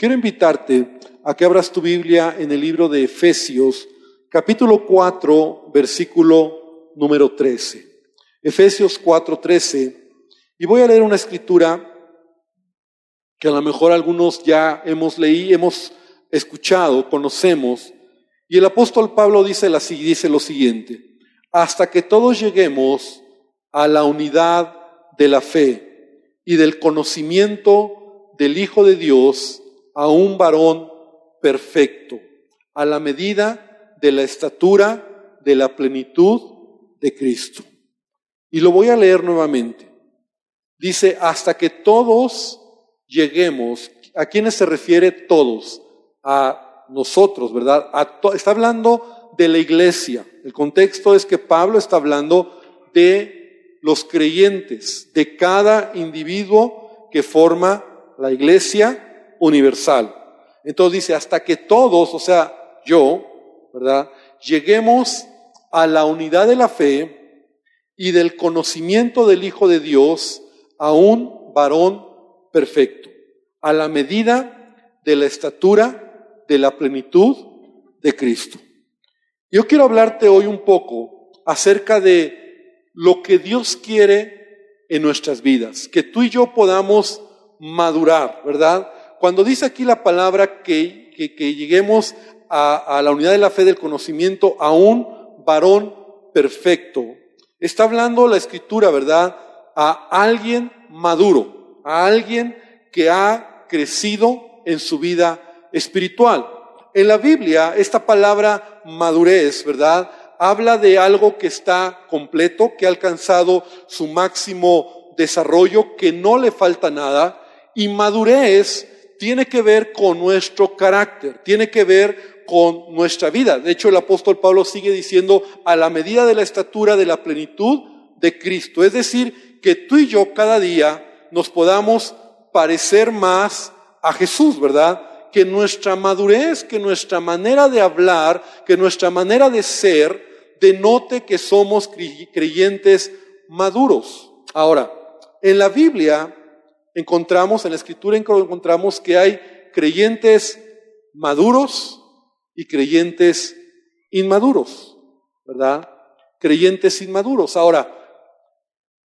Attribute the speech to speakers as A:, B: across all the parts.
A: quiero invitarte a que abras tu Biblia en el libro de Efesios, capítulo 4, versículo número 13. Efesios 4, 13. Y voy a leer una escritura que a lo mejor algunos ya hemos leído, hemos escuchado, conocemos. Y el apóstol Pablo dice, dice lo siguiente, hasta que todos lleguemos a la unidad de la fe y del conocimiento del Hijo de Dios, a un varón perfecto, a la medida de la estatura de la plenitud de Cristo. Y lo voy a leer nuevamente. Dice, hasta que todos lleguemos, ¿a quiénes se refiere todos? A nosotros, ¿verdad? está hablando de la iglesia. El contexto es que Pablo está hablando de los creyentes, de cada individuo que forma la iglesia universal. Entonces dice, hasta que todos, o sea, yo, ¿verdad? Lleguemos a la unidad de la fe y del conocimiento del Hijo de Dios a un varón perfecto, a la medida de la estatura de la plenitud de Cristo. Yo quiero hablarte hoy un poco acerca de lo que Dios quiere en nuestras vidas, que tú y yo podamos madurar, ¿verdad? Cuando dice aquí la palabra que, que, lleguemos a, a la unidad de la fe del conocimiento a un varón perfecto, está hablando la escritura, ¿verdad? A alguien maduro, a alguien que ha crecido en su vida espiritual. En la Biblia, esta palabra madurez, ¿verdad? Habla de algo que está completo, que ha alcanzado su máximo desarrollo, que no le falta nada. Y madurez tiene que ver con nuestro carácter, tiene que ver con nuestra vida. De hecho, el apóstol Pablo sigue diciendo a la medida de la estatura de la plenitud de Cristo. Es decir, que tú y yo cada día nos podamos parecer más a Jesús, ¿verdad? Que nuestra madurez, que nuestra manera de hablar, que nuestra manera de ser, denote que somos creyentes maduros. Ahora, en la Biblia encontramos, en la Escritura encontramos que hay creyentes maduros y creyentes inmaduros, ¿verdad? Creyentes inmaduros. Ahora,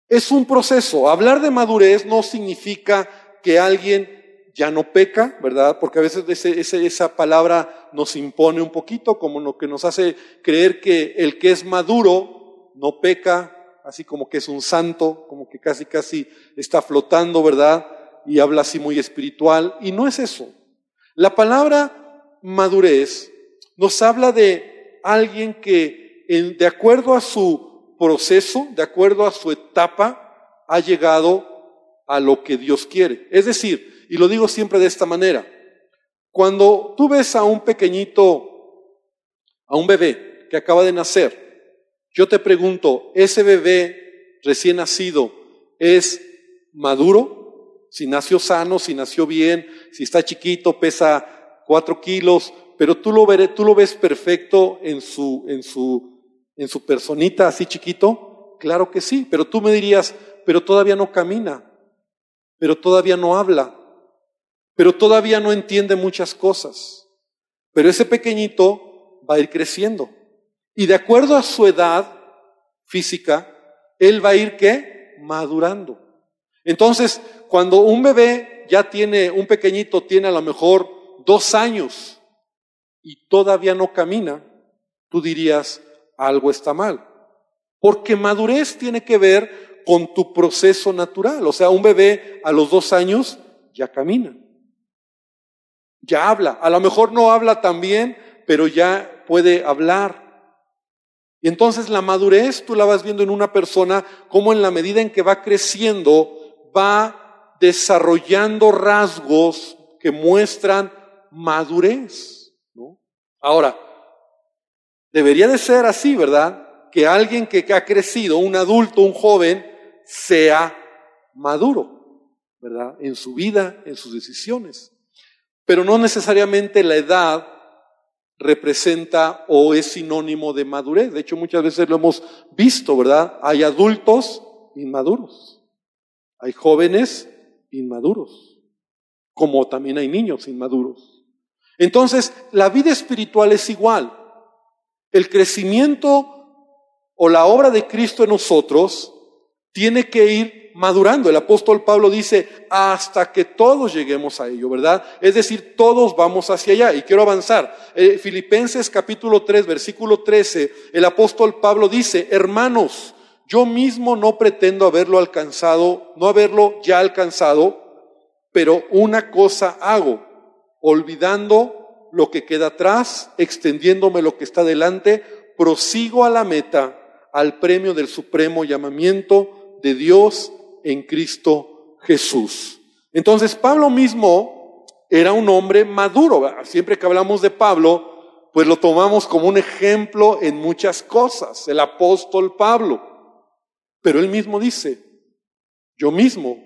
A: es un proceso. Hablar de madurez no significa que alguien ya no peca, ¿verdad? Porque a veces esa palabra nos impone un poquito, como lo que nos hace creer que el que es maduro no peca, así como que es un santo, como que casi casi está flotando, ¿verdad? Y habla así muy espiritual. Y no es eso. La palabra madurez nos habla de alguien que, de acuerdo a su proceso, de acuerdo a su etapa, ha llegado a lo que Dios quiere. Es decir, y lo digo siempre de esta manera, cuando tú ves a un pequeñito, a un bebé que acaba de nacer, yo te pregunto, ¿ese bebé recién nacido es maduro? Si nació sano, si nació bien, si está chiquito, pesa cuatro kilos, pero tú lo, veré, tú lo ves perfecto en su, en su, en su personita así chiquito. Claro que sí, pero tú me dirías, pero todavía no camina pero todavía no habla, pero todavía no entiende muchas cosas. Pero ese pequeñito va a ir creciendo. Y de acuerdo a su edad física, él va a ir qué? Madurando. Entonces, cuando un bebé ya tiene, un pequeñito tiene a lo mejor dos años y todavía no camina, tú dirías, algo está mal. Porque madurez tiene que ver con tu proceso natural. O sea, un bebé a los dos años ya camina, ya habla. A lo mejor no habla tan bien, pero ya puede hablar. Y entonces la madurez tú la vas viendo en una persona como en la medida en que va creciendo, va desarrollando rasgos que muestran madurez. Ahora, debería de ser así, ¿verdad? Que alguien que ha crecido, un adulto, un joven, sea maduro, ¿verdad? En su vida, en sus decisiones. Pero no necesariamente la edad representa o es sinónimo de madurez. De hecho, muchas veces lo hemos visto, ¿verdad? Hay adultos inmaduros. Hay jóvenes inmaduros. como también hay niños inmaduros. Entonces, la vida espiritual es igual. El crecimiento o la obra de Cristo en nosotros tiene que ir madurando. El apóstol Pablo dice, hasta que todos lleguemos a ello, ¿verdad? Es decir, todos vamos hacia allá. Y quiero avanzar. Eh, Filipenses capítulo 3, versículo 13, el apóstol Pablo dice, hermanos, yo mismo no pretendo haberlo alcanzado, no haberlo ya alcanzado, pero una cosa hago, olvidando lo que queda atrás, extendiéndome lo que está delante, prosigo a la meta, al premio del supremo llamamiento de Dios en Cristo Jesús. Entonces Pablo mismo era un hombre maduro. Siempre que hablamos de Pablo, pues lo tomamos como un ejemplo en muchas cosas, el apóstol Pablo. Pero él mismo dice, yo mismo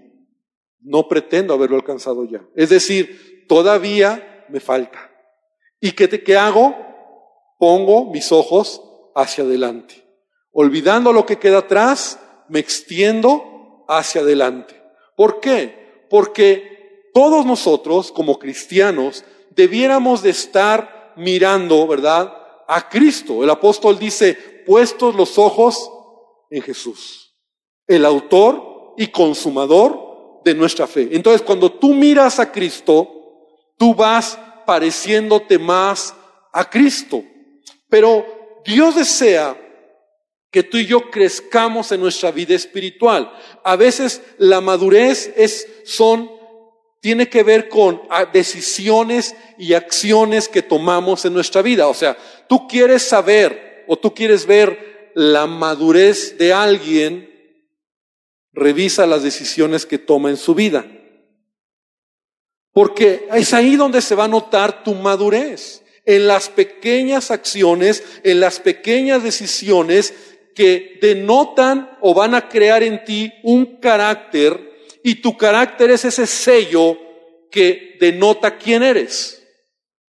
A: no pretendo haberlo alcanzado ya. Es decir, todavía me falta. ¿Y qué, te, qué hago? Pongo mis ojos hacia adelante. Olvidando lo que queda atrás, me extiendo hacia adelante. ¿Por qué? Porque todos nosotros, como cristianos, debiéramos de estar mirando, ¿verdad? A Cristo. El apóstol dice, puestos los ojos en Jesús, el autor y consumador de nuestra fe. Entonces, cuando tú miras a Cristo, tú vas pareciéndote más a Cristo. Pero Dios desea que tú y yo crezcamos en nuestra vida espiritual. A veces la madurez es, son, tiene que ver con ah, decisiones y acciones que tomamos en nuestra vida. O sea, tú quieres saber o tú quieres ver la madurez de alguien, revisa las decisiones que toma en su vida. Porque es ahí donde se va a notar tu madurez, en las pequeñas acciones, en las pequeñas decisiones que denotan o van a crear en ti un carácter y tu carácter es ese sello que denota quién eres.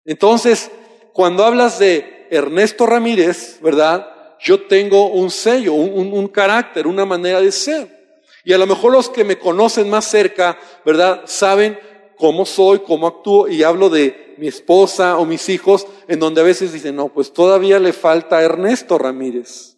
A: Entonces, cuando hablas de Ernesto Ramírez, ¿verdad? yo tengo un sello, un, carácter, una manera de ser. Y a lo mejor los que me conocen más cerca, ¿verdad? Saben cómo soy, cómo actúo y hablo de mi esposa o mis hijos, en donde a veces dicen, no, pues todavía le falta Ernesto Ramírez.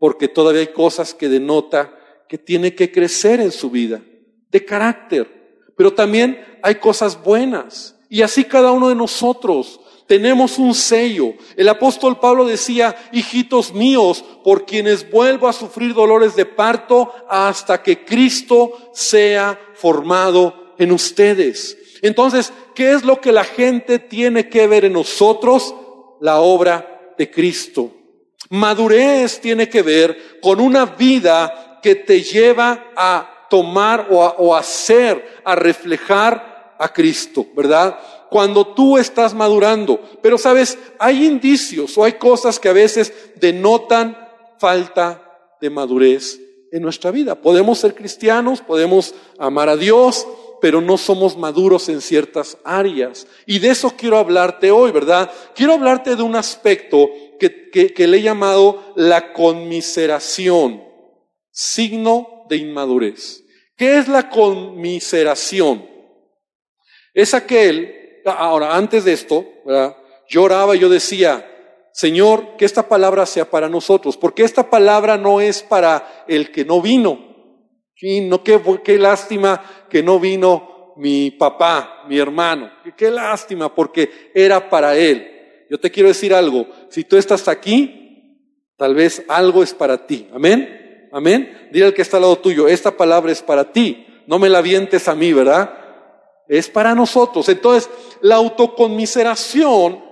A: Porque todavía hay cosas que denota que tiene que crecer en su vida, de carácter. Pero también hay cosas buenas. Y así cada uno de nosotros tenemos un sello. El apóstol Pablo decía, hijitos míos, por quienes vuelvo a sufrir dolores de parto hasta que Cristo sea formado en ustedes. Entonces, ¿qué es lo que la gente tiene que ver en nosotros? La obra de Cristo. Madurez tiene que ver con una vida que te lleva a tomar o a, hacer, a reflejar a Cristo, ¿verdad? cuando tú estás madurando. Pero sabes, hay indicios o hay cosas que a veces denotan falta de madurez en nuestra vida. Podemos ser cristianos, podemos amar a Dios, pero no somos maduros en ciertas áreas. Y de eso quiero hablarte hoy, ¿verdad? Quiero hablarte de un aspecto que, le he llamado la conmiseración, signo de inmadurez. ¿Qué es la conmiseración? Es aquel ahora, antes de esto, yo oraba y yo decía, Señor, que esta palabra sea para nosotros, porque esta palabra no es para el que no vino. Qué lástima que no vino mi papá, mi hermano. Qué lástima, porque era para él. Yo te quiero decir algo, si tú estás aquí, tal vez algo es para ti. Amén. Amén. Dile al que está al lado tuyo, esta palabra es para ti. No me la vientes a mí, ¿verdad? es para nosotros. Entonces, la autoconmiseración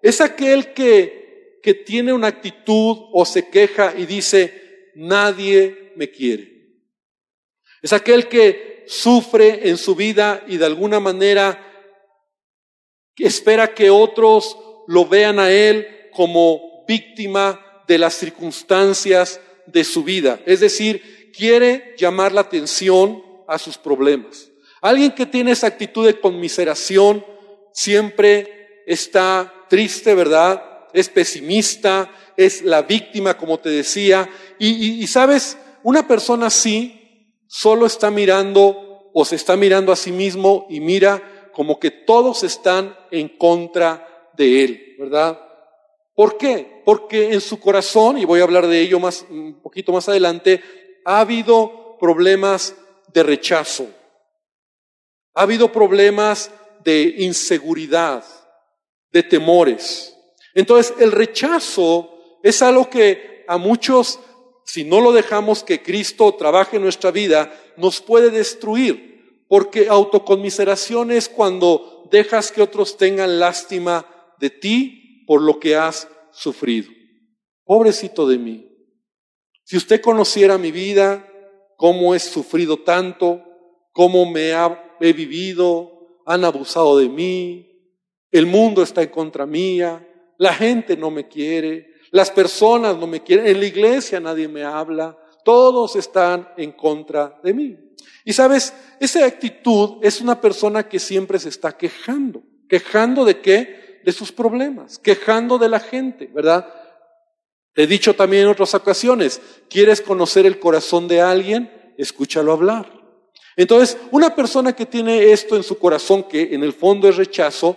A: es aquel que, que tiene una actitud o se queja y dice, nadie me quiere. Es aquel que sufre en su vida y de alguna manera espera que otros lo vean a él como víctima de las circunstancias de su vida. Es decir, quiere llamar la atención a sus problemas. Alguien que tiene esa actitud de conmiseración siempre está triste, ¿verdad? Es pesimista, es la víctima, como te decía. Y, sabes, una persona así solo está mirando o se está mirando a sí mismo y mira como que todos están en contra de él, ¿verdad? ¿Por qué? Porque en su corazón, y voy a hablar de ello más, un poquito más adelante, ha habido problemas de rechazo, ha habido problemas de inseguridad, de temores. Entonces, el rechazo es algo que a muchos si no lo dejamos que Cristo trabaje en nuestra vida, nos puede destruir, porque autoconmiseración es cuando dejas que otros tengan lástima de ti por lo que has sufrido. Pobrecito de mí. Si usted conociera mi vida, cómo he sufrido tanto, cómo me he vivido, han abusado de mí, el mundo está en contra mía, la gente no me quiere, las personas no me quieren, en la iglesia nadie me habla, todos están en contra de mí. Y sabes, esa actitud es una persona que siempre se está quejando. ¿Quejando de qué? De sus problemas, quejando de la gente, ¿verdad? Te he dicho también en otras ocasiones, ¿quieres conocer el corazón de alguien? Escúchalo hablar. Entonces, una persona que tiene esto en su corazón, que en el fondo es rechazo,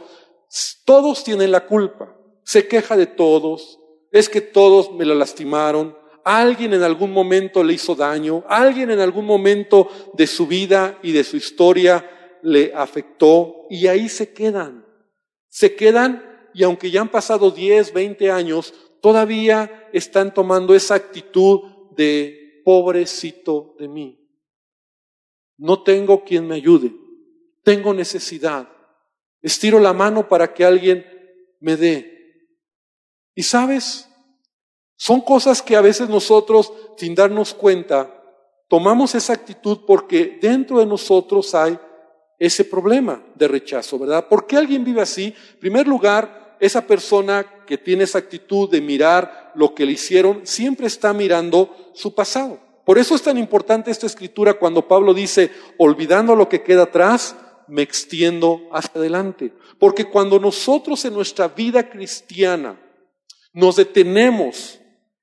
A: todos tienen la culpa. Se queja de todos, es que todos me lo lastimaron, alguien en algún momento le hizo daño, alguien en algún momento de su vida y de su historia le afectó y ahí se quedan. Se quedan y aunque ya han pasado 10, 20 años, todavía están tomando esa actitud de pobrecito de mí. No tengo quien me ayude, tengo necesidad. Estiro la mano para que alguien me dé. Y sabes, son cosas que a veces nosotros, sin darnos cuenta, tomamos esa actitud porque dentro de nosotros hay ese problema de rechazo, ¿verdad? ¿Por qué alguien vive así? En primer lugar, esa persona que tiene esa actitud de mirar lo que le hicieron, siempre está mirando su pasado. Por eso es tan importante esta escritura cuando Pablo dice, olvidando lo que queda atrás, me extiendo hacia adelante. Porque cuando nosotros en nuestra vida cristiana nos detenemos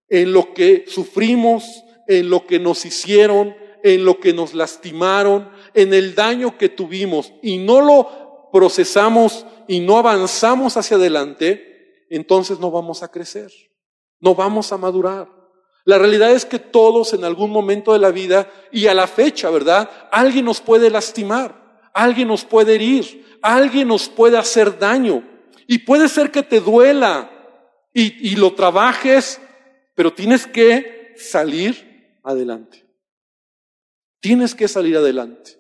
A: en lo que sufrimos, en lo que nos hicieron, en lo que nos lastimaron, en el daño que tuvimos y no lo procesamos y no avanzamos hacia adelante, entonces no vamos a crecer, no vamos a madurar. La realidad es que todos en algún momento de la vida y a la fecha, ¿verdad? Alguien nos puede lastimar, alguien nos puede herir, alguien nos puede hacer daño. Y puede ser que te duela, y, lo trabajes, pero tienes que salir adelante. Tienes que salir adelante.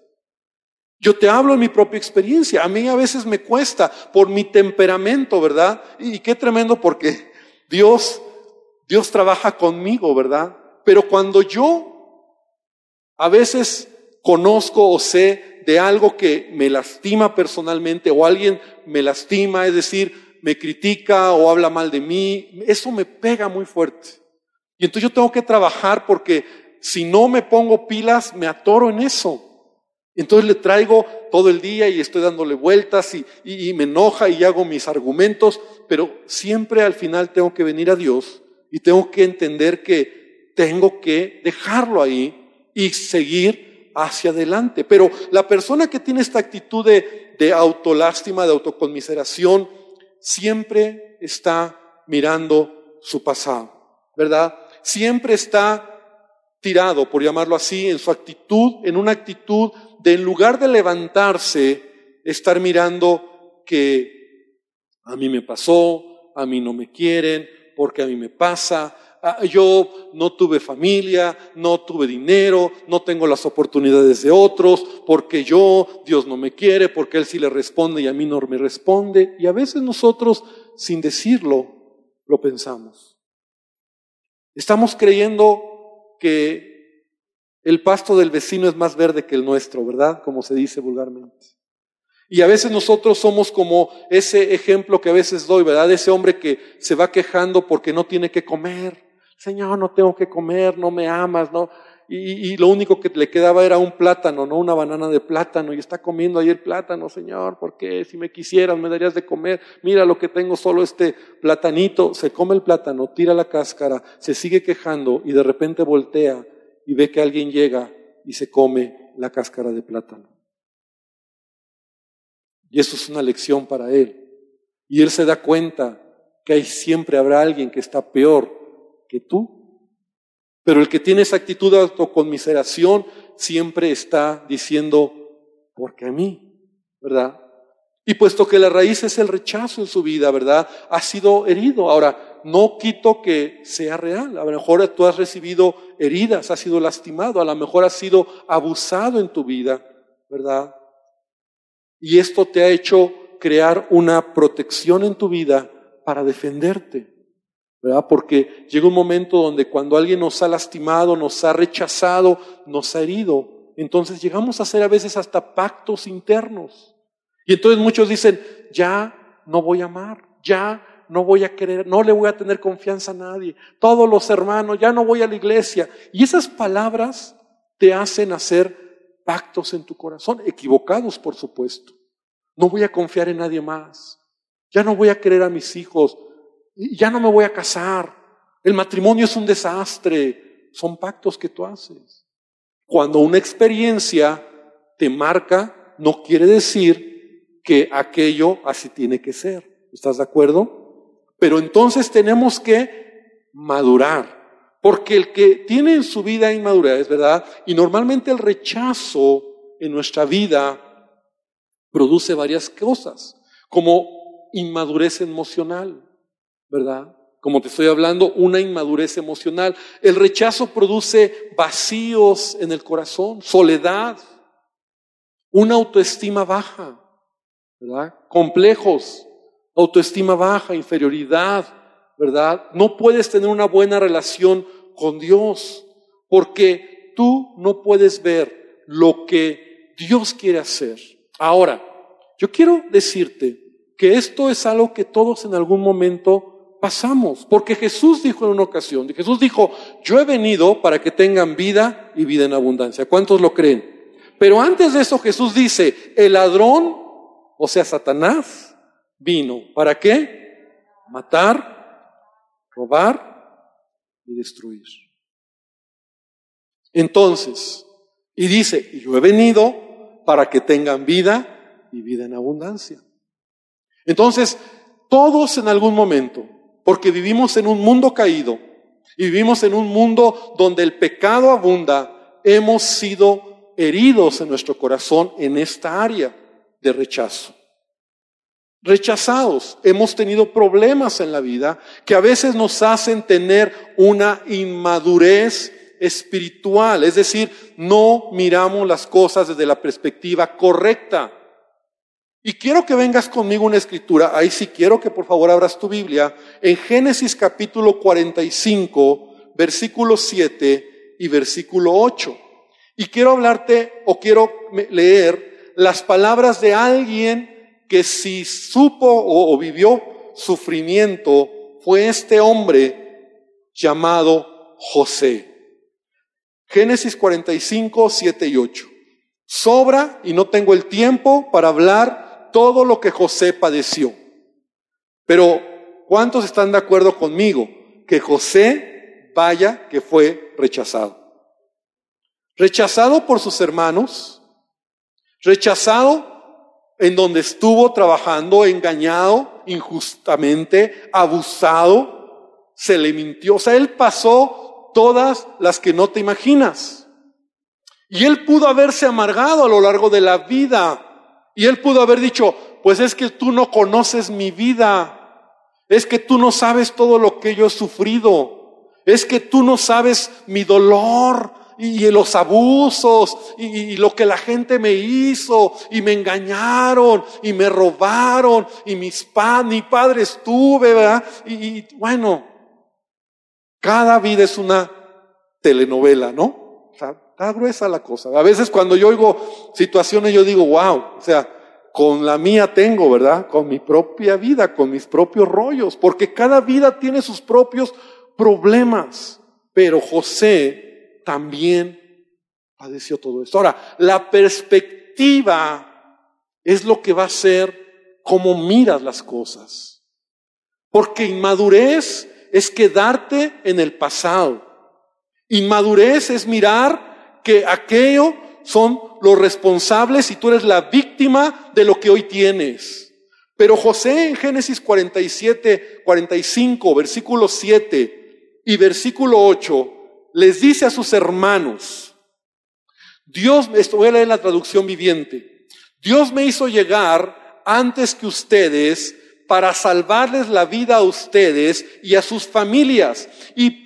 A: Yo te hablo en mi propia experiencia. A mí a veces me cuesta por mi temperamento, ¿verdad? Y, qué tremendo porque Dios, Dios trabaja conmigo, ¿verdad? Pero cuando yo a veces conozco o sé de algo que me lastima personalmente o alguien me lastima, es decir, me critica o habla mal de mí, eso me pega muy fuerte. Y entonces yo tengo que trabajar porque si no me pongo pilas, me atoro en eso. Entonces le traigo todo el día y estoy dándole vueltas y, me enoja y hago mis argumentos, pero siempre al final tengo que venir a Dios y tengo que entender que tengo que dejarlo ahí y seguir hacia adelante. Pero la persona que tiene esta actitud de, de autolástima, de autoconmiseración, siempre está mirando su pasado, ¿verdad? Siempre está tirado, por llamarlo así, en su actitud, en una actitud de en lugar de levantarse, estar mirando que a mí me pasó, a mí no me quieren, porque a mí me pasa, Ah, yo no tuve familia, no tuve dinero, no tengo las oportunidades de otros, porque yo, Dios no me quiere, porque Él sí le responde y a mí no me responde. Y a veces nosotros, sin decirlo, lo pensamos. Estamos creyendo que el pasto del vecino es más verde que el nuestro, ¿verdad? Como se dice vulgarmente. Y a veces nosotros somos como ese ejemplo que a veces doy, ¿verdad? Ese hombre que se va quejando porque no tiene que comer Señor, no tengo que comer, no me amas, ¿no? Y, lo único que le quedaba era un plátano, no una banana de plátano, y está comiendo ahí el plátano, Señor, ¿por qué? Si me quisieras, me darías de comer. Mira lo que tengo, solo este platanito. Se come el plátano, tira la cáscara, se sigue quejando y de repente voltea y ve que alguien llega y se come la cáscara de plátano. Y eso es una lección para él. Y él se da cuenta que ahí siempre habrá alguien que está peor que tú. Pero el que tiene esa actitud de autoconmiseración siempre está diciendo, porque a mí, ¿verdad? Y puesto que la raíz es el rechazo en su vida, ¿verdad? Ha sido herido. Ahora, no quito que sea real. A lo mejor tú has recibido heridas, has sido lastimado, a lo mejor has sido abusado en tu vida, ¿verdad? Y esto te ha hecho crear una protección en tu vida para defenderte, ¿verdad? Porque llega un momento donde cuando alguien nos ha lastimado, nos ha rechazado, nos ha herido, entonces llegamos a hacer a veces hasta pactos internos. Y entonces muchos dicen, ya no voy a amar, ya no voy a querer, no le voy a tener confianza a nadie, todos los hermanos, ya no voy a la iglesia. Y esas palabras te hacen hacer pactos en tu corazón, equivocados por supuesto. No voy a confiar en nadie más, ya no voy a querer a mis hijos, ya no me voy a casar, el matrimonio es un desastre, son pactos que tú haces. Cuando una experiencia te marca, no quiere decir que aquello así tiene que ser. ¿Estás de acuerdo? Pero entonces tenemos que madurar, porque el que tiene en su vida inmadurez, ¿verdad? Y normalmente el rechazo en nuestra vida produce varias cosas, como inmadurez emocional, ¿verdad? Como te estoy hablando, una inmadurez emocional. El rechazo produce vacíos en el corazón, soledad, una autoestima baja, ¿verdad? Complejos, autoestima baja, inferioridad, ¿verdad? No puedes tener una buena relación con Dios porque tú no puedes ver lo que Dios quiere hacer. Ahora, yo quiero decirte que esto es algo que todos en algún momento pasamos, porque Jesús dijo en una ocasión, Jesús dijo, yo he venido para que tengan vida y vida en abundancia. ¿Cuántos lo creen? Pero antes de eso Jesús dice, el ladrón, o sea, Satanás, vino. ¿Para qué? Matar, robar y destruir. Entonces, y dice, yo he venido para que tengan vida y vida en abundancia. Entonces, todos en algún momento, porque vivimos en un mundo caído y vivimos en un mundo donde el pecado abunda, hemos sido heridos en nuestro corazón en esta área de rechazo rechazados, hemos tenido problemas en la vida que a veces nos hacen tener una inmadurez espiritual, es decir, no miramos las cosas desde la perspectiva correcta. Y quiero que vengas conmigo una escritura, ahí sí quiero que por favor abras tu Biblia, en Génesis capítulo 45, versículo 7 y versículo 8. Y quiero hablarte o quiero leer las palabras de alguien que si supo o, vivió sufrimiento fue este hombre llamado José. Génesis 45, 7 y 8. Sobra y no tengo el tiempo para hablar todo lo que José padeció. Pero, ¿cuántos están de acuerdo conmigo que José, vaya, que fue rechazado? Rechazado por sus hermanos, rechazado en donde estuvo trabajando engañado injustamente, abusado, se le mintió. O sea, él pasó todas las que no te imaginas. Y él pudo haberse amargado a lo largo de la vida. Y él pudo haber dicho, pues es que tú no conoces mi vida. Es que tú no sabes todo lo que yo he sufrido. Es que tú no sabes mi dolor y los abusos y, lo que la gente me hizo y me engañaron y me robaron y mis padres, mi padre estuve, ¿verdad? Y, bueno, cada vida es una telenovela, ¿no? O sea, está gruesa la cosa. A veces cuando yo oigo situaciones yo digo, wow, o sea, con la mía tengo, ¿verdad? Con mi propia vida, con mis propios rollos, porque cada vida tiene sus propios problemas. Pero José también padeció todo esto. Ahora, la perspectiva es lo que va a ser cómo miras las cosas. Porque inmadurez es quedarte en el pasado. Inmadurez es mirar que aquello son los responsables y tú eres la víctima de lo que hoy tienes. Pero José en Génesis 47, 45, versículo 7 y versículo 8, les dice a sus hermanos, Dios, esto voy a leer la traducción viviente, Dios me hizo llegar antes que ustedes para salvarles la vida a ustedes y a sus familias y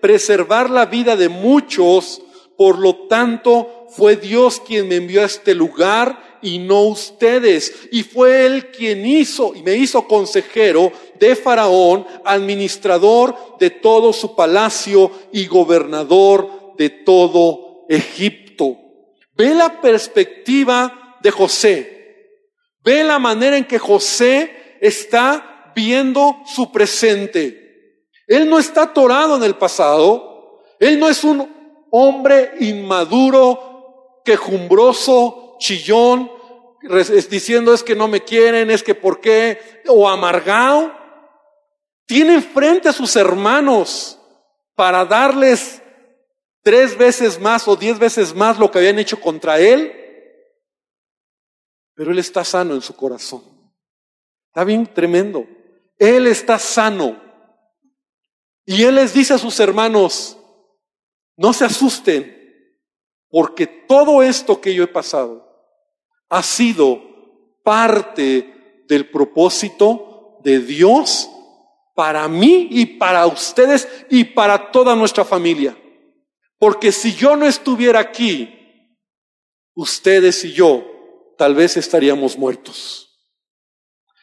A: preservar la vida de muchos. Por lo tanto, fue Dios quien me envió a este lugar y no ustedes. Y fue Él quien hizo y me hizo consejero de Faraón, administrador de todo su palacio y gobernador de todo Egipto. Ve la perspectiva de José. Ve la manera en que José está viendo su presente. Él no está atorado en el pasado. Él no es un hombre inmaduro, quejumbroso, chillón, diciendo es que no me quieren, es que por qué, o amargado. Tiene frente a sus hermanos para darles tres veces más o diez veces más lo que habían hecho contra él. Pero él está sano en su corazón. Está bien tremendo. Él está sano. Y Él les dice a sus hermanos, no se asusten, porque todo esto que yo he pasado ha sido parte del propósito de Dios para mí y para ustedes y para toda nuestra familia. Porque si yo no estuviera aquí, ustedes y yo tal vez estaríamos muertos.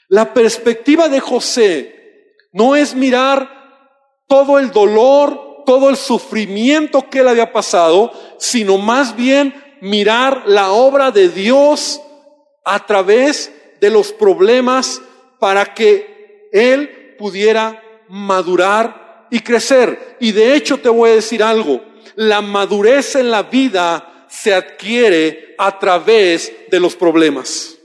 A: La perspectiva de José no es mirar todo el dolor, todo el sufrimiento que él había pasado, sino más bien mirar la obra de Dios a través de los problemas para que él pudiera madurar y crecer. Y de hecho te voy a decir algo, la madurez en la vida se adquiere a través de los problemas.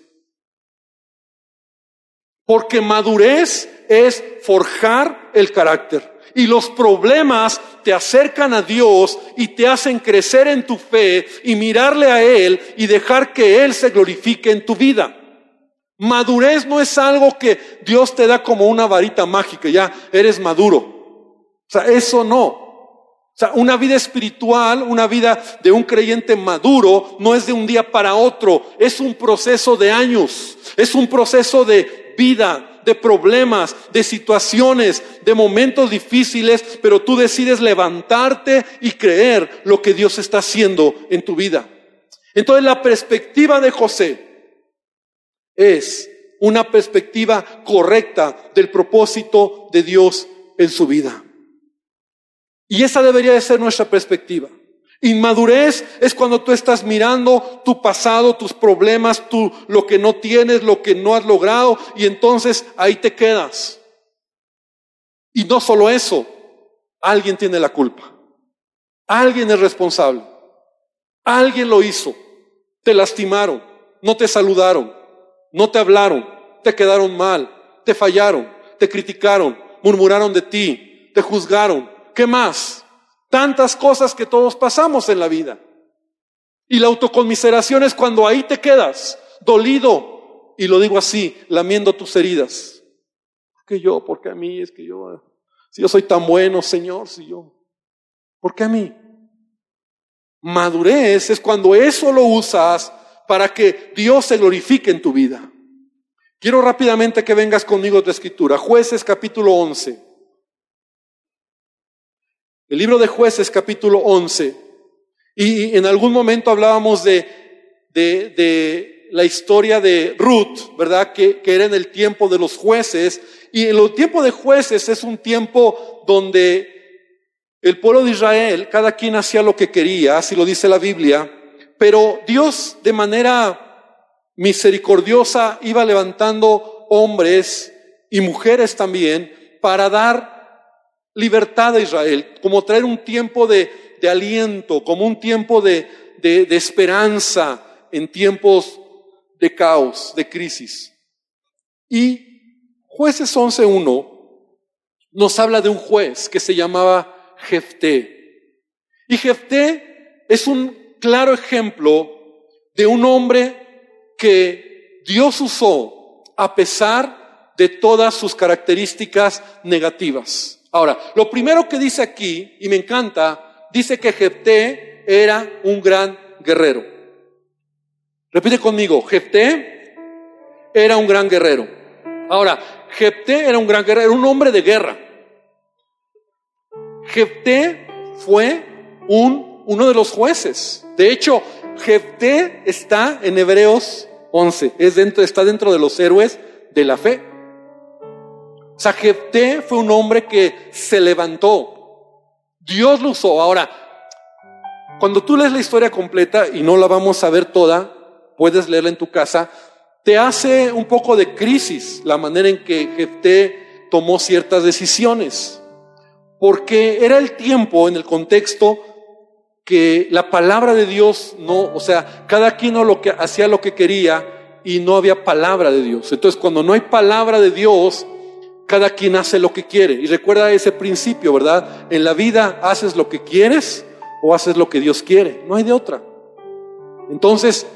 A: Porque madurez es forjar el carácter. Y los problemas te acercan a Dios y te hacen crecer en tu fe y mirarle a Él y dejar que Él se glorifique en tu vida. Madurez no es algo que Dios te da como una varita mágica, ya eres maduro. O sea, eso no. O sea, una vida espiritual, una vida de un creyente maduro, no es de un día para otro, es un proceso de años, es un proceso de vida, de problemas, de situaciones, de momentos difíciles, pero tú decides levantarte y creer lo que Dios está haciendo en tu vida. Entonces la perspectiva de José es una perspectiva correcta del propósito de Dios en su vida. Y esa debería de ser nuestra perspectiva. Inmadurez es cuando tú estás mirando tu pasado, tus problemas, tu, lo que no tienes, lo que no has logrado, y entonces ahí te quedas. Y no solo eso, alguien tiene la culpa. Alguien es responsable. Alguien lo hizo. Te lastimaron, no te saludaron, no te hablaron, te quedaron mal, te fallaron, te criticaron, murmuraron de ti, te juzgaron. ¿Qué más? Tantas cosas que todos pasamos en la vida. Y la autoconmiseración es cuando ahí te quedas, dolido, y lo digo así, lamiendo tus heridas. ¿Por qué yo? ¿Por qué a mí? Es que yo, si yo soy tan bueno, Señor, si yo. ¿Por qué a mí? Madurez es cuando eso lo usas para que Dios se glorifique en tu vida. Quiero rápidamente que vengas conmigo a tu escritura. Jueces capítulo 11. El libro de jueces capítulo 11. Y en algún momento hablábamos de, de, la historia de Ruth, ¿verdad? Que, que, era en el tiempo de los jueces. Y en el tiempo de jueces es un tiempo donde el pueblo de Israel, cada quien hacía lo que quería, así lo dice la Biblia, pero Dios de manera misericordiosa iba levantando hombres y mujeres también para dar libertad a Israel, como traer un tiempo de, aliento, como un tiempo de, de, de esperanza en tiempos de caos, de crisis. Y jueces 11.1 nos habla de un juez que se llamaba Jefté. Y Jefté es un claro ejemplo de un hombre que Dios usó a pesar de todas sus características negativas. Ahora, lo primero que dice aquí, y me encanta, dice que Jefté era un gran guerrero. Repite conmigo, Jefté era un gran guerrero. Ahora, Jefté era un gran guerrero, un hombre de guerra. Jefté fue un, uno de los jueces. De hecho, Jefté está en Hebreos 11, es dentro, está dentro de los héroes de la fe. O sea, Jefté fue un hombre que se levantó. Dios lo usó. Ahora, cuando tú lees la historia completa, y no la vamos a ver toda, puedes leerla en tu casa, te hace un poco de crisis la manera en que Jefté tomó ciertas decisiones. Porque era el tiempo, en el contexto, que la palabra de Dios no, o sea, cada quien hacía lo que quería y no había palabra de Dios. Entonces, cuando no hay palabra de Dios, cada quien hace lo que quiere. Y recuerda ese principio, ¿verdad? En la vida haces lo que quieres o haces lo que Dios quiere. No hay de otra. Entonces,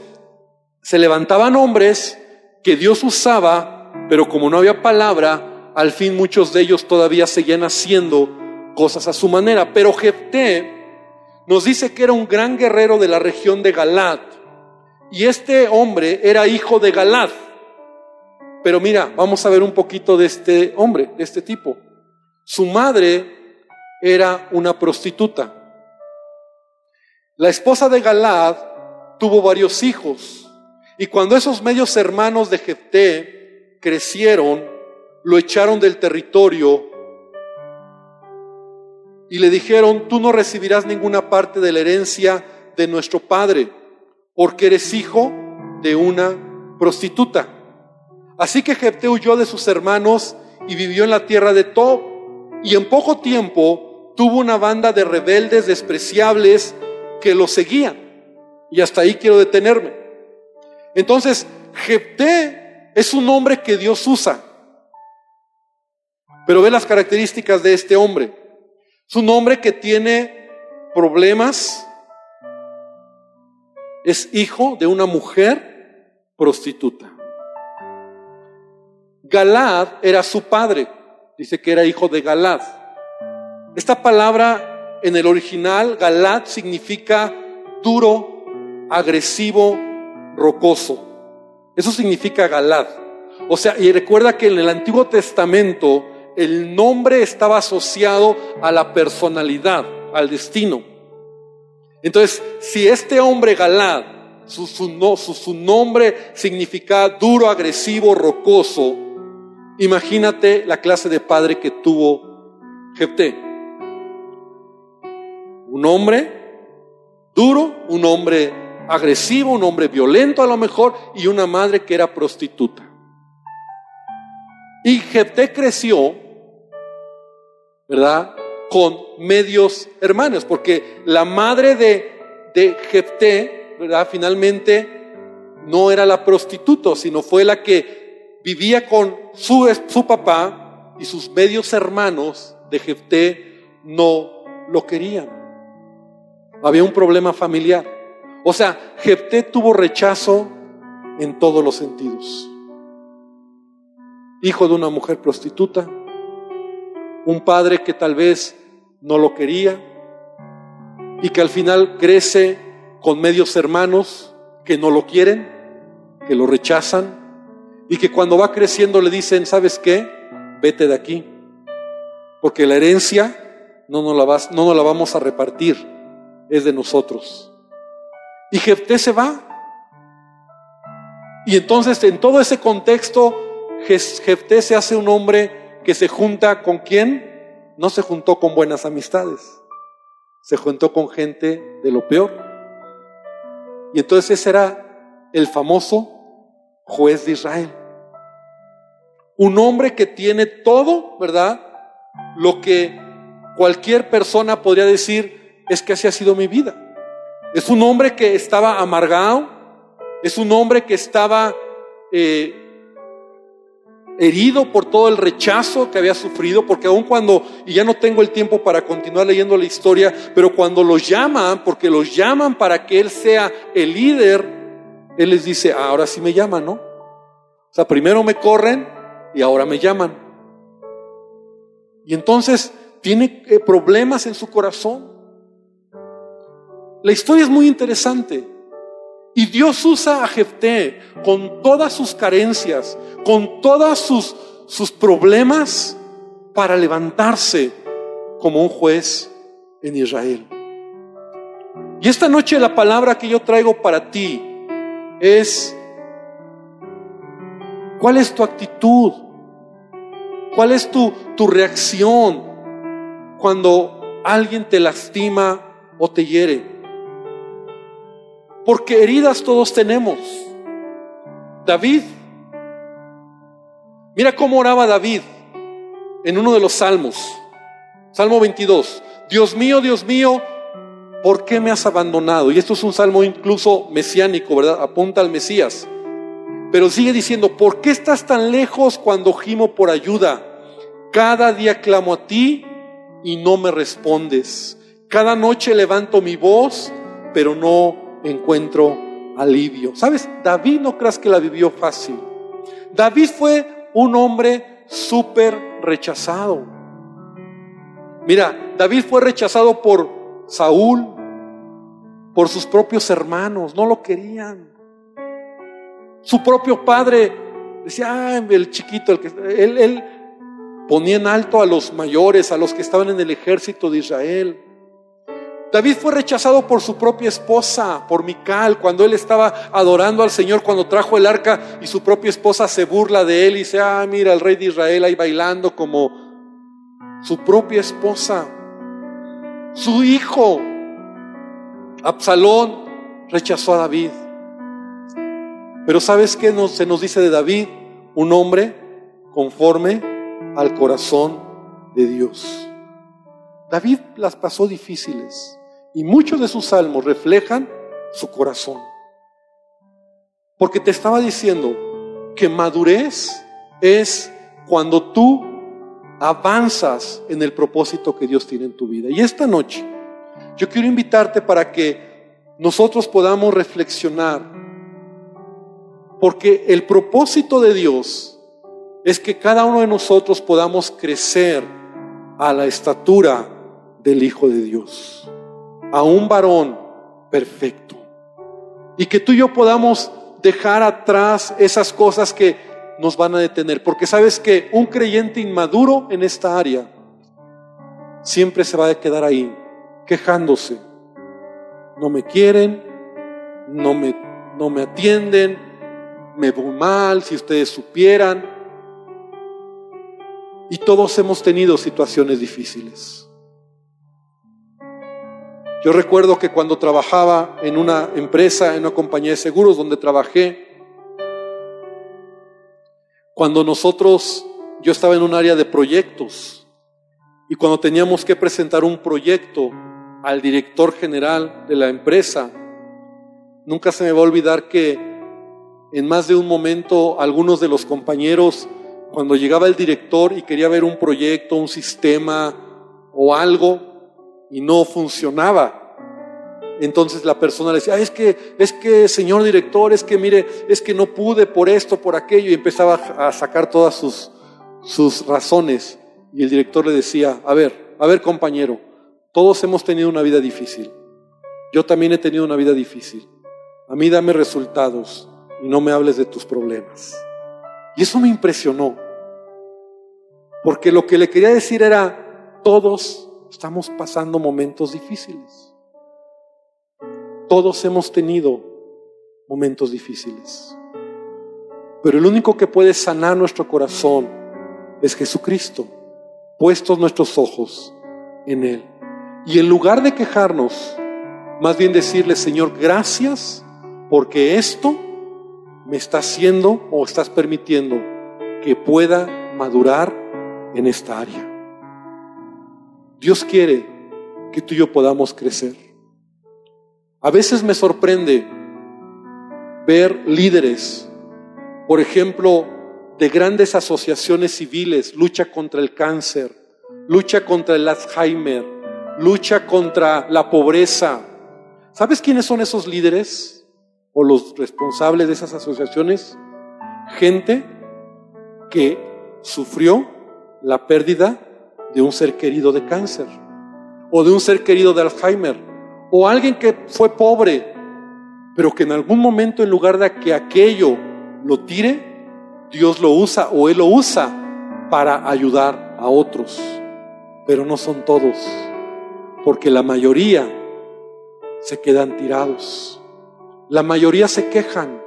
A: se levantaban hombres que Dios usaba, pero como no había palabra, al fin muchos de ellos todavía seguían haciendo cosas a su manera. Pero Jefté nos dice que era un gran guerrero de la región de Galad. Y este hombre era hijo de Galad. Pero mira, vamos a ver un poquito de este hombre, de este tipo. Su madre era una prostituta. La esposa de Galad tuvo varios hijos. Y cuando esos medios hermanos de Jefté crecieron, lo echaron del territorio y le dijeron, tú no recibirás ninguna parte de la herencia de nuestro padre, porque eres hijo de una prostituta. Así que Jefté huyó de sus hermanos y vivió en la tierra de Tob, y en poco tiempo tuvo una banda de rebeldes despreciables que lo seguían. Y hasta ahí quiero detenerme. Entonces, Jefté es un hombre que Dios usa. Pero ve las características de este hombre. Es un hombre que tiene problemas. Es hijo de una mujer prostituta. Galad era su padre. Dice que era hijo de Galad. Esta palabra en el original, Galad, significa duro, agresivo, rocoso. Eso significa Galad. O sea, y recuerda que en el Antiguo Testamento el nombre estaba asociado a la personalidad, al destino. Entonces, si este hombre Galad, su, su, nombre significa duro, agresivo, rocoso, imagínate la clase de padre que tuvo Jefté. Un hombre duro, un hombre agresivo, un hombre violento a lo mejor, y una madre que era prostituta. Y Jefté creció ¿verdad? Con medios hermanos, porque la madre de, de Jefté, ¿verdad? Finalmente no era la prostituta, sino fue la que vivía con su, su papá y sus medios hermanos de Jefté no lo querían. Había un problema familiar. O sea, Jefté tuvo rechazo en todos los sentidos. Hijo de una mujer prostituta, un padre que tal vez no lo quería y que al final crece con medios hermanos que no lo quieren, que lo rechazan y que cuando va creciendo le dicen, ¿sabes qué? Vete de aquí, porque la herencia no nos la, vas, no nos la vamos a repartir, es de nosotros. Y Jefté se va. Y entonces en todo ese contexto, Jefté se hace un hombre que se junta con quién? No se juntó con buenas amistades, se juntó con gente de lo peor. Y entonces ese era el famoso juez de Israel. Un hombre que tiene todo, ¿verdad? Lo que cualquier persona podría decir es que así ha sido mi vida. Es un hombre que estaba amargado, es un hombre que estaba eh, herido por todo el rechazo que había sufrido, porque aun cuando, y ya no tengo el tiempo para continuar leyendo la historia, pero cuando los llaman, porque los llaman para que él sea el líder, él les dice, ah, ahora sí me llaman, ¿no? O sea, primero me corren y ahora me llaman. Y entonces tiene eh, problemas en su corazón. La historia es muy interesante. Y Dios usa a Jefté con todas sus carencias, con todos sus, sus problemas, para levantarse como un juez en Israel. Y esta noche la palabra que yo traigo para ti es, ¿cuál es tu actitud? ¿Cuál es tu, tu reacción cuando alguien te lastima o te hiere? porque heridas todos tenemos. David, mira cómo oraba David en uno de los salmos, Salmo 22, Dios mío, Dios mío, ¿por qué me has abandonado? Y esto es un salmo incluso mesiánico, ¿verdad? Apunta al Mesías. Pero sigue diciendo, ¿por qué estás tan lejos cuando gimo por ayuda? Cada día clamo a ti y no me respondes. Cada noche levanto mi voz, pero no encuentro alivio. ¿Sabes? David no creas que la vivió fácil. David fue un hombre súper rechazado. Mira, David fue rechazado por Saúl, por sus propios hermanos, no lo querían. Su propio padre decía, ah, el chiquito, el que él, él ponía en alto a los mayores, a los que estaban en el ejército de Israel. David fue rechazado por su propia esposa, por Mical, cuando él estaba adorando al Señor, cuando trajo el arca y su propia esposa se burla de él y dice, ah, mira, el rey de Israel ahí bailando como su propia esposa. Su hijo, Absalón, rechazó a David. Pero ¿sabes qué se nos dice de David? Un hombre conforme al corazón de Dios. David las pasó difíciles. Y muchos de sus salmos reflejan su corazón. Porque te estaba diciendo que madurez es cuando tú avanzas en el propósito que Dios tiene en tu vida. Y esta noche yo quiero invitarte para que nosotros podamos reflexionar. Porque el propósito de Dios es que cada uno de nosotros podamos crecer a la estatura del Hijo de Dios a un varón perfecto. Y que tú y yo podamos dejar atrás esas cosas que nos van a detener. Porque sabes que un creyente inmaduro en esta área siempre se va a quedar ahí, quejándose. No me quieren, no me, no me atienden, me voy mal, si ustedes supieran. Y todos hemos tenido situaciones difíciles. Yo recuerdo que cuando trabajaba en una empresa, en una compañía de seguros donde trabajé, cuando nosotros, yo estaba en un área de proyectos y cuando teníamos que presentar un proyecto al director general de la empresa, nunca se me va a olvidar que en más de un momento algunos de los compañeros, cuando llegaba el director y quería ver un proyecto, un sistema o algo, y no funcionaba. Entonces la persona le decía, es que, es que, señor director, es que mire, es que no pude por esto, por aquello, y empezaba a sacar todas sus, sus razones. Y el director le decía, a ver, a ver compañero, todos hemos tenido una vida difícil. Yo también he tenido una vida difícil. A mí dame resultados y no me hables de tus problemas. Y eso me impresionó. Porque lo que le quería decir era, todos estamos pasando momentos difíciles. Todos hemos tenido momentos difíciles. Pero el único que puede sanar nuestro corazón es Jesucristo, puestos nuestros ojos en Él. Y en lugar de quejarnos, más bien decirle, Señor, gracias porque esto me está haciendo o estás permitiendo que pueda madurar en esta área. Dios quiere que tú y yo podamos crecer. A veces me sorprende ver líderes, por ejemplo, de grandes asociaciones civiles, lucha contra el cáncer, lucha contra el Alzheimer, lucha contra la pobreza. ¿Sabes quiénes son esos líderes o los responsables de esas asociaciones? Gente que sufrió la pérdida de un ser querido de cáncer o de un ser querido de Alzheimer o alguien que fue pobre, pero que en algún momento en lugar de que aquello lo tire, Dios lo usa o Él lo usa para ayudar a otros. Pero no son todos, porque la mayoría se quedan tirados. La mayoría se quejan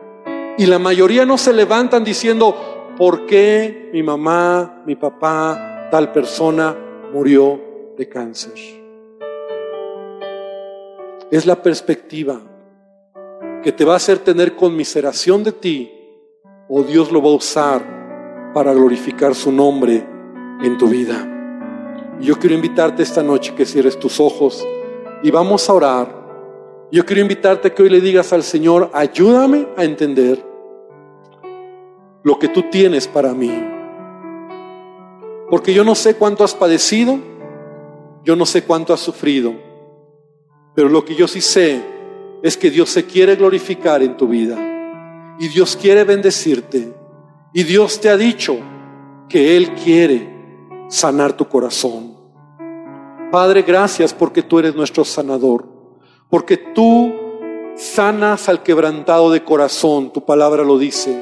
A: y la mayoría no se levantan diciendo, ¿por qué mi mamá, mi papá, tal persona murió de cáncer? Es la perspectiva que te va a hacer tener conmiseración de ti o Dios lo va a usar para glorificar su nombre en tu vida. yo quiero invitarte esta noche que cierres tus ojos y vamos a orar. Yo quiero invitarte que hoy le digas al Señor, ayúdame a entender lo que tú tienes para mí. Porque yo no sé cuánto has padecido, yo no sé cuánto has sufrido, pero lo que yo sí sé es que Dios se quiere glorificar en tu vida. Y Dios quiere bendecirte. Y Dios te ha dicho que Él quiere sanar tu corazón. Padre, gracias porque tú eres nuestro sanador, porque tú sanas al quebrantado de corazón, tu palabra lo dice,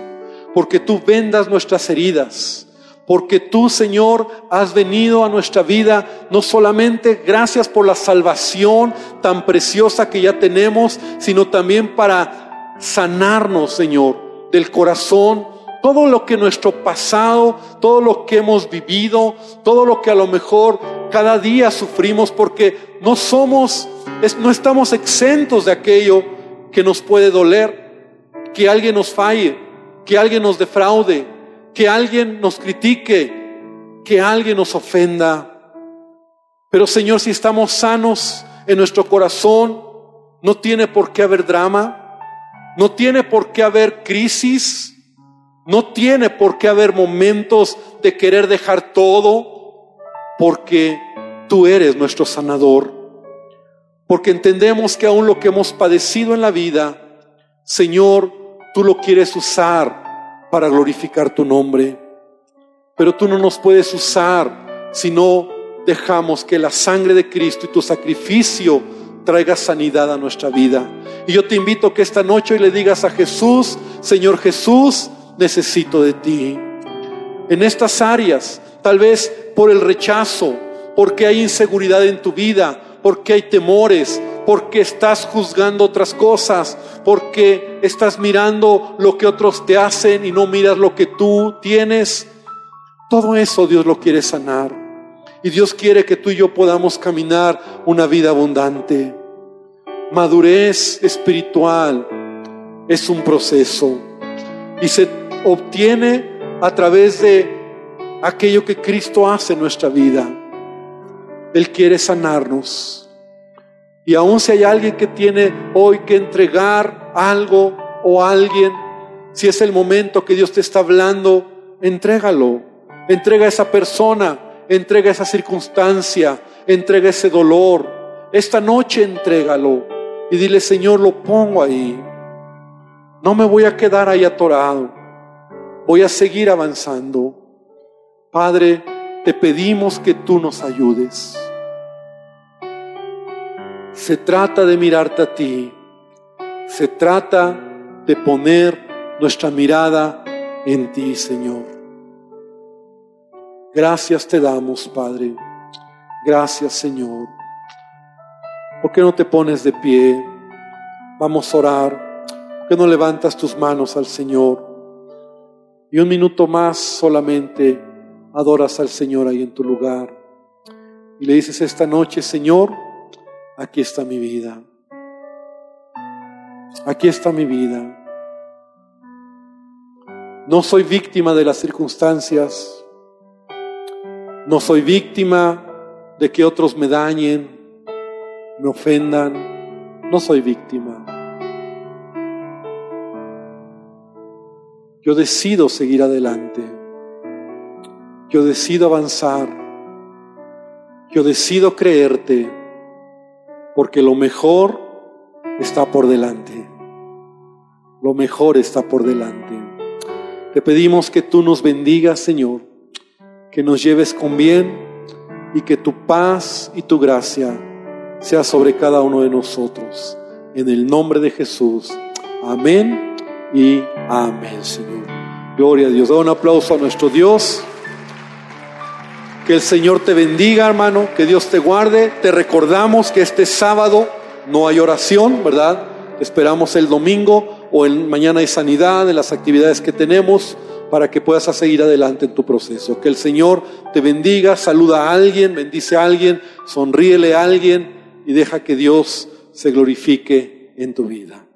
A: porque tú vendas nuestras heridas, porque tú, Señor, has venido a nuestra vida, no solamente gracias por la salvación tan preciosa que ya tenemos, sino también para sanarnos, Señor, del corazón, todo lo que nuestro pasado, todo lo que hemos vivido, todo lo que a lo mejor cada día sufrimos, porque no somos, no estamos exentos de aquello que nos puede doler, que alguien nos falle, que alguien nos defraude, que alguien nos critique, que alguien nos ofenda. Pero Señor, si estamos sanos en nuestro corazón, no tiene por qué haber drama, no tiene por qué haber crisis, no tiene por qué haber momentos de querer dejar todo, porque tú eres nuestro sanador. Porque entendemos que aún lo que hemos padecido en la vida, Señor, tú lo quieres usar para glorificar tu nombre. Pero tú no nos puedes usar si no dejamos que la sangre de Cristo y tu sacrificio traiga sanidad a nuestra vida. Y yo te invito que esta noche le digas a Jesús, Señor Jesús, necesito de ti. En estas áreas, tal vez por el rechazo, porque hay inseguridad en tu vida, porque hay temores, porque estás juzgando otras cosas, porque estás mirando lo que otros te hacen y no miras lo que tú tienes. Todo eso Dios lo quiere sanar. Y Dios quiere que tú y yo podamos caminar una vida abundante. Madurez espiritual es un proceso y se obtiene a través de aquello que Cristo hace en nuestra vida. Él quiere sanarnos. Y aún si hay alguien que tiene hoy que entregar algo o alguien, si es el momento que Dios te está hablando, entrégalo. Entrega a esa persona, entrega esa circunstancia, entrega ese dolor. Esta noche entrégalo y dile, Señor, lo pongo ahí. No me voy a quedar ahí atorado. Voy a seguir avanzando. Padre, te pedimos que tú nos ayudes. Se trata de mirarte a ti. Se trata de poner nuestra mirada en ti, Señor. Gracias te damos, Padre. Gracias, Señor. ¿Por qué no te pones de pie? Vamos a orar. ¿Por qué no levantas tus manos al Señor? Y un minuto más solamente adoras al Señor ahí en tu lugar. Y le dices esta noche, Señor, aquí está mi vida. Aquí está mi vida. No soy víctima de las circunstancias. No soy víctima de que otros me dañen, me ofendan. No soy víctima. Yo decido seguir adelante. Yo decido avanzar. Yo decido creerte porque lo mejor está por delante. Lo mejor está por delante. Te pedimos que tú nos bendigas, Señor, que nos lleves con bien y que tu paz y tu gracia sea sobre cada uno de nosotros. En el nombre de Jesús. Amén y amén, Señor. Gloria a Dios. Da un aplauso a nuestro Dios. Que el Señor te bendiga, hermano. Que Dios te guarde. Te recordamos que este sábado no hay oración, ¿verdad? esperamos el domingo o el mañana de sanidad, de las actividades que tenemos para que puedas seguir adelante en tu proceso. Que el Señor te bendiga, saluda a alguien, bendice a alguien, sonríele a alguien y deja que Dios se glorifique en tu vida.